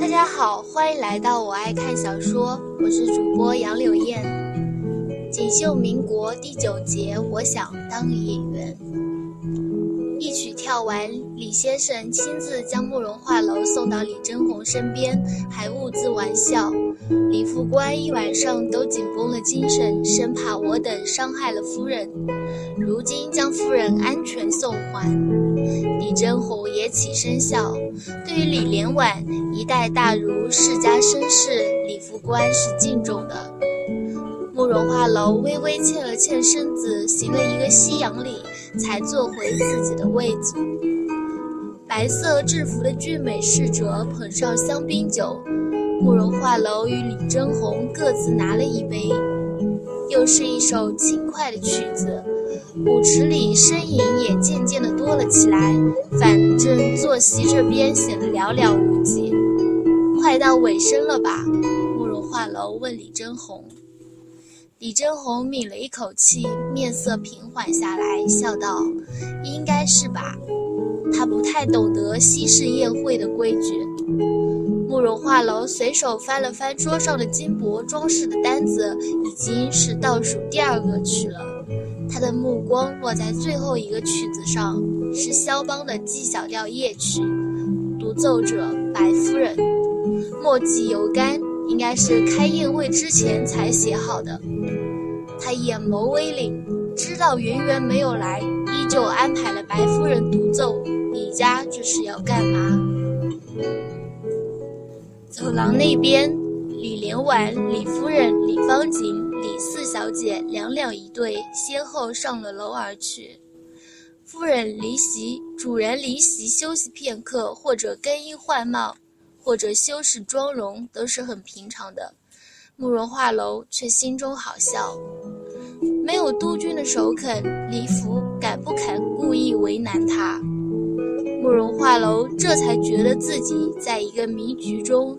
大家好，欢迎来到我爱看小说，我是主播杨柳燕。锦绣民国第九节，我想当演员。一曲跳完，李先生亲自将慕容画楼送到李真红身边，还兀自玩笑。李副官一晚上都紧绷了精神，生怕我等伤害了夫人。如今将夫人安全送还，李真红也起身笑。对于李连婉一代大儒世家绅士，李副官是敬重的。慕容画楼微微欠了欠身子，行了一个西洋礼，才坐回自己的位子。白色制服的俊美侍者捧上香槟酒，慕容画楼与李真红各自拿了一杯。又是一首轻快的曲子，舞池里身影也渐渐的多了起来。反正坐席这边显得寥寥无几。快到尾声了吧？慕容画楼问李真红。李真红抿了一口气，面色平缓下来，笑道：“应该是吧。”他不太懂得西式宴会的规矩。慕容画楼随手翻了翻桌上的金箔装饰的单子，已经是倒数第二个曲了。他的目光落在最后一个曲子上，是肖邦的 G 小调夜曲，独奏者白夫人，墨迹犹干。应该是开宴会之前才写好的。他眼眸微凛，知道圆圆没有来，依旧安排了白夫人独奏。李家这是要干嘛？走廊那边，李连婉、李夫人、李芳锦、李四小姐两两一对，先后上了楼而去。夫人离席，主人离席休息片刻，或者更衣换帽。或者修饰妆容都是很平常的，慕容画楼却心中好笑。没有督军的首肯，李福敢不敢故意为难他？慕容画楼这才觉得自己在一个迷局中，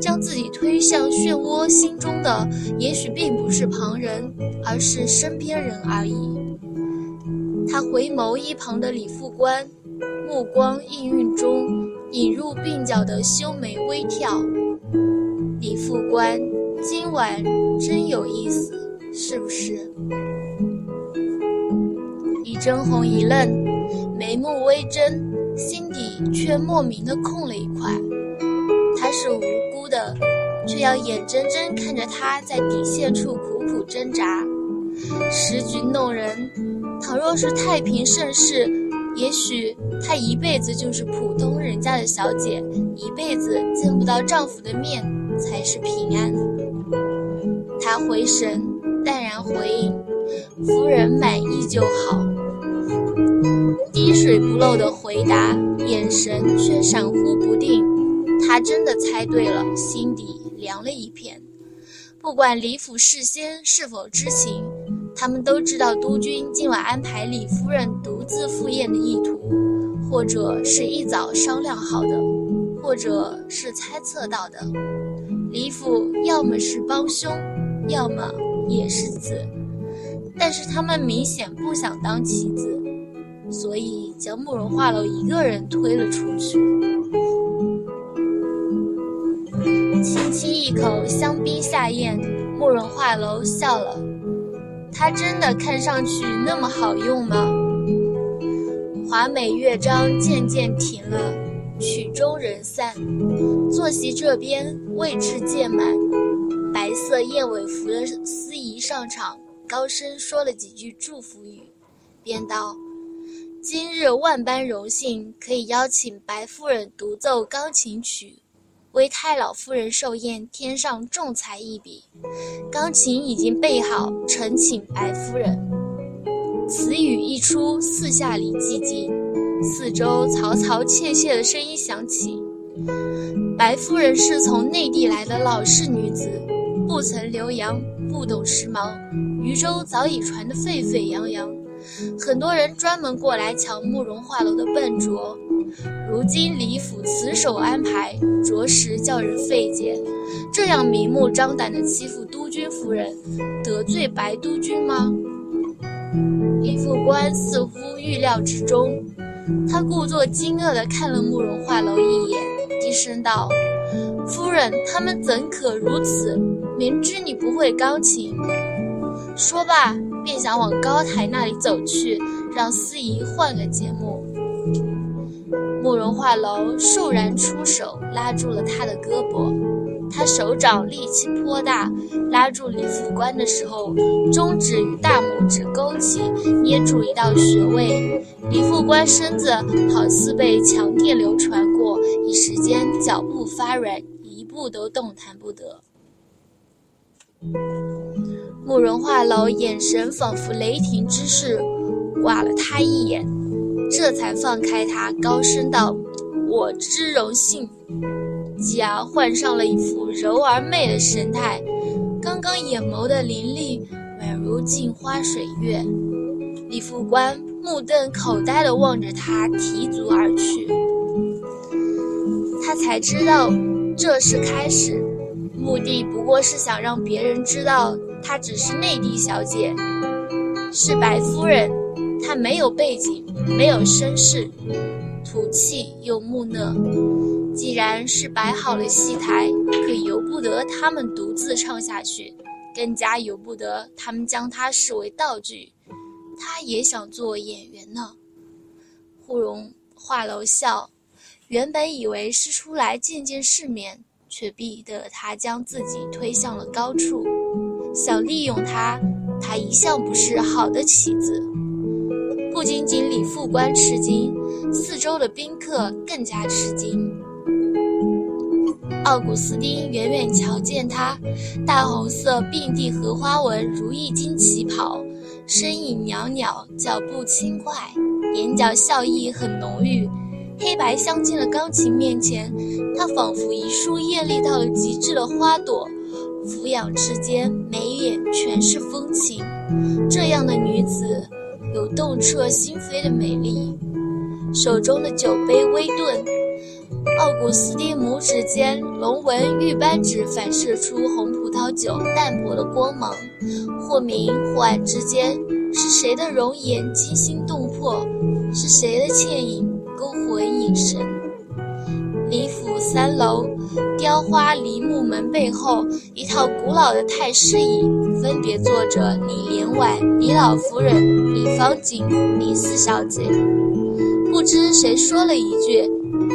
将自己推向漩涡，心中的也许并不是旁人，而是身边人而已。他回眸一旁的李副官，目光氤氲中。引入鬓角的修眉微跳，李副官，今晚真有意思，是不是？李真红一愣，眉目微睁，心底却莫名的空了一块。他是无辜的，却要眼睁睁看着他在底线处苦苦挣扎。时局弄人，倘若是太平盛世。也许她一辈子就是普通人家的小姐，一辈子见不到丈夫的面才是平安。她回神，淡然回应：“夫人满意就好。”滴水不漏的回答，眼神却闪忽不定。他真的猜对了，心底凉了一片。不管李府事先是否知情。他们都知道督军今晚安排李夫人独自赴宴的意图，或者是一早商量好的，或者是猜测到的。李府要么是帮凶，要么也是子，但是他们明显不想当棋子，所以将慕容画楼一个人推了出去。轻轻一口香槟下咽，慕容画楼笑了。他真的看上去那么好用吗？华美乐章渐渐停了，曲终人散，坐席这边位置渐满。白色燕尾服的司仪上场，高声说了几句祝福语，便道：“今日万般荣幸，可以邀请白夫人独奏钢琴曲。”为太老夫人寿宴添上重彩一笔，钢琴已经备好，呈请白夫人。此语一出，四下里寂静，四周嘈嘈切切的声音响起。白夫人是从内地来的老式女子，不曾留洋，不懂时髦，渔舟早已传得沸沸扬扬，很多人专门过来瞧慕容画楼的笨拙。如今李府此手安排，着实叫人费解。这样明目张胆的欺负督军夫人，得罪白督军吗？李副官似乎预料之中，他故作惊愕地看了慕容画楼一眼。低声道：“夫人，他们怎可如此？明知你不会钢琴。”说罢，便想往高台那里走去，让司仪换个节目。慕容画楼倏然出手，拉住了他的胳膊。他手掌力气颇大，拉住李副官的时候，中指与大拇指勾起，捏住一道穴位。李副官身子好似被强电流传过，一时间脚步发软，一步都动弹不得。慕容画楼眼神仿佛雷霆之势，刮了他一眼，这才放开他，高声道：“我之荣幸。”继而换上了一副柔而媚的神态，刚刚眼眸的凌厉，宛如镜花水月。李副官目瞪口呆地望着他，提足而去。他才知道，这是开始，目的不过是想让别人知道。她只是内地小姐，是白夫人。她没有背景，没有身世，土气又木讷。既然是摆好了戏台，可由不得他们独自唱下去，更加由不得他们将她视为道具。她也想做演员呢。慕容画楼笑，原本以为是出来见见世面，却逼得他将自己推向了高处。想利用他，他一向不是好的棋子。不仅仅李副官吃惊，四周的宾客更加吃惊。奥古斯丁远远瞧见他，大红色并蒂荷花纹如意金旗袍，身影袅袅，脚步轻快，眼角笑意很浓郁。黑白相间的钢琴面前，他仿佛一束艳丽到了极致的花朵。俯仰之间，眉眼全是风情。这样的女子，有动彻心扉的美丽。手中的酒杯微顿，奥古斯丁拇指间龙纹玉扳指反射出红葡萄酒淡薄的光芒。或明或暗之间，是谁的容颜惊心动魄？是谁的倩影勾魂引神？李府三楼。雕花梨木门背后，一套古老的太师椅，分别坐着李莲婉、李老夫人、李方锦、李四小姐。不知谁说了一句，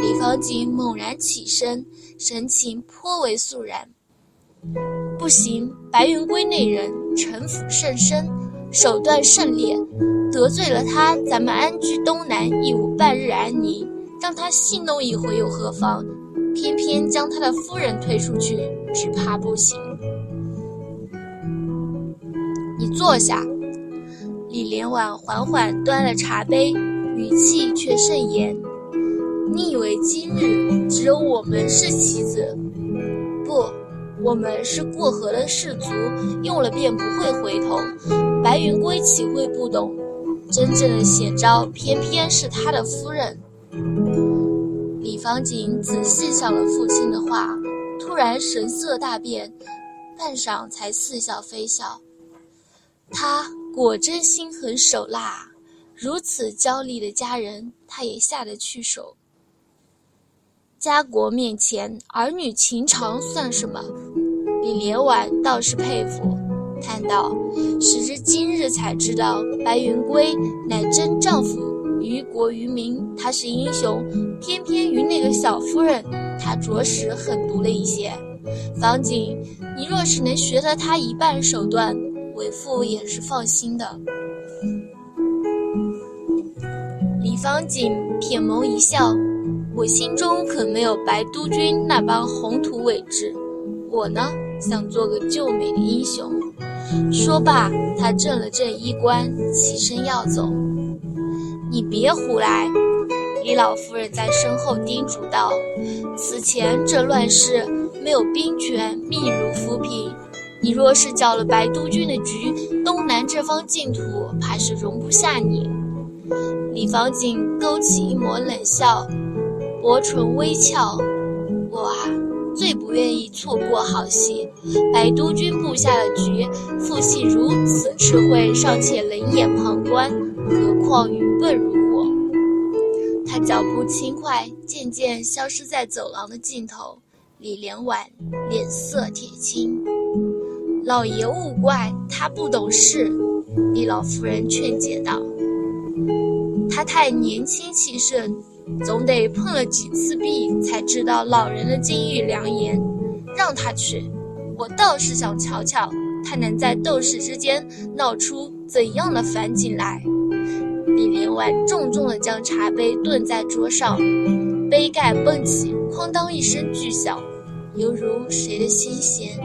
李方锦猛然起身，神情颇为肃然。不行，白云归那人城府甚深，手段甚烈，得罪了他，咱们安居东南亦无半日安宁。让他戏弄一回又何妨？偏偏将他的夫人推出去，只怕不行。你坐下。李连婉缓缓端了茶杯，语气却甚严。你以为今日只有我们是棋子？不，我们是过河的士卒，用了便不会回头。白云归岂会不懂？真正的险招，偏偏是他的夫人。李方锦仔细想了父亲的话，突然神色大变，半晌才似笑非笑。他果真心狠手辣，如此娇丽的佳人，他也下得去手。家国面前，儿女情长算什么？李连婉倒是佩服，叹道：“时至今日才知道，白云归乃真丈夫。”于国于民，他是英雄；偏偏于那个小夫人，他着实狠毒了一些。方景，你若是能学得他一半手段，为父也是放心的。李方景撇眸一笑：“我心中可没有白督军那般宏图伟志，我呢，想做个救美的英雄。”说罢，他正了正衣冠，起身要走。你别胡来！李老夫人在身后叮嘱道：“此前这乱世，没有兵权，命如浮萍。你若是搅了白督军的局，东南这方净土怕是容不下你。”李方景勾起一抹冷笑，薄唇微翘：“我啊，最不愿意错过好戏。白督军布下的局，父亲如此智慧，尚且冷眼旁观，何况于……”笨如我，他脚步轻快，渐渐消失在走廊的尽头。李连婉脸色铁青：“老爷勿怪，他不懂事。”李老夫人劝解道：“他太年轻气盛，总得碰了几次壁，才知道老人的金玉良言。让他去，我倒是想瞧瞧，他能在斗士之间闹出怎样的反景来。”李连婉重重地将茶杯顿在桌上，杯盖蹦起，哐当一声巨响，犹如谁的心弦。